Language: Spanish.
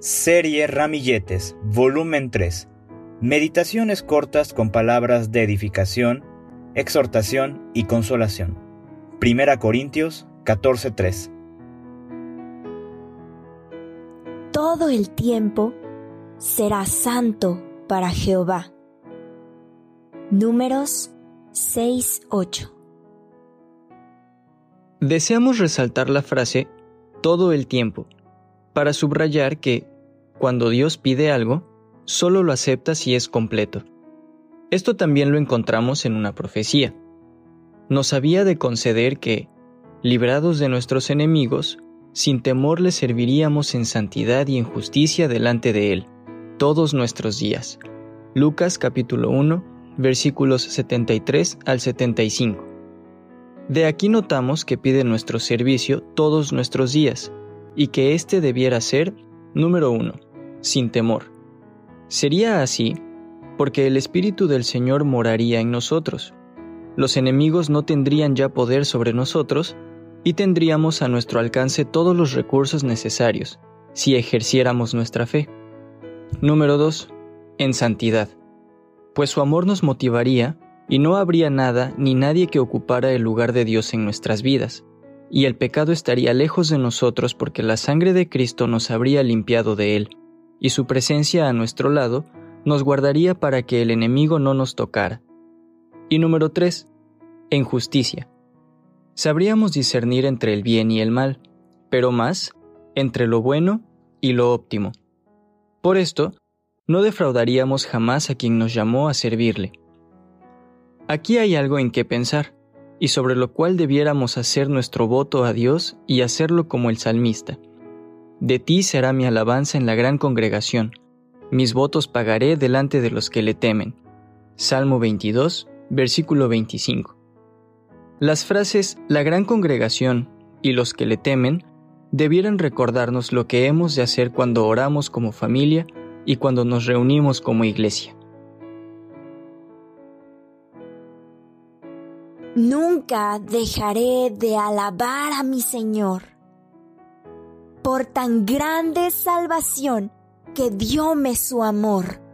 Serie Ramilletes, volumen 3. Meditaciones cortas con palabras de edificación, exhortación y consolación. Primera Corintios 14:3. Todo el tiempo será santo para Jehová. Números 6:8. Deseamos resaltar la frase todo el tiempo para subrayar que, cuando Dios pide algo, solo lo acepta si es completo. Esto también lo encontramos en una profecía. Nos había de conceder que, librados de nuestros enemigos, sin temor le serviríamos en santidad y en justicia delante de Él, todos nuestros días. Lucas capítulo 1, versículos 73 al 75. De aquí notamos que pide nuestro servicio todos nuestros días, y que éste debiera ser, número uno, sin temor. Sería así porque el Espíritu del Señor moraría en nosotros. Los enemigos no tendrían ya poder sobre nosotros y tendríamos a nuestro alcance todos los recursos necesarios si ejerciéramos nuestra fe. Número 2. En santidad. Pues su amor nos motivaría y no habría nada ni nadie que ocupara el lugar de Dios en nuestras vidas y el pecado estaría lejos de nosotros porque la sangre de Cristo nos habría limpiado de él, y su presencia a nuestro lado nos guardaría para que el enemigo no nos tocara. Y número 3. En justicia. Sabríamos discernir entre el bien y el mal, pero más entre lo bueno y lo óptimo. Por esto, no defraudaríamos jamás a quien nos llamó a servirle. Aquí hay algo en qué pensar y sobre lo cual debiéramos hacer nuestro voto a Dios y hacerlo como el salmista. De ti será mi alabanza en la gran congregación, mis votos pagaré delante de los que le temen. Salmo 22, versículo 25. Las frases la gran congregación y los que le temen debieran recordarnos lo que hemos de hacer cuando oramos como familia y cuando nos reunimos como iglesia. Nunca dejaré de alabar a mi Señor por tan grande salvación que dióme su amor.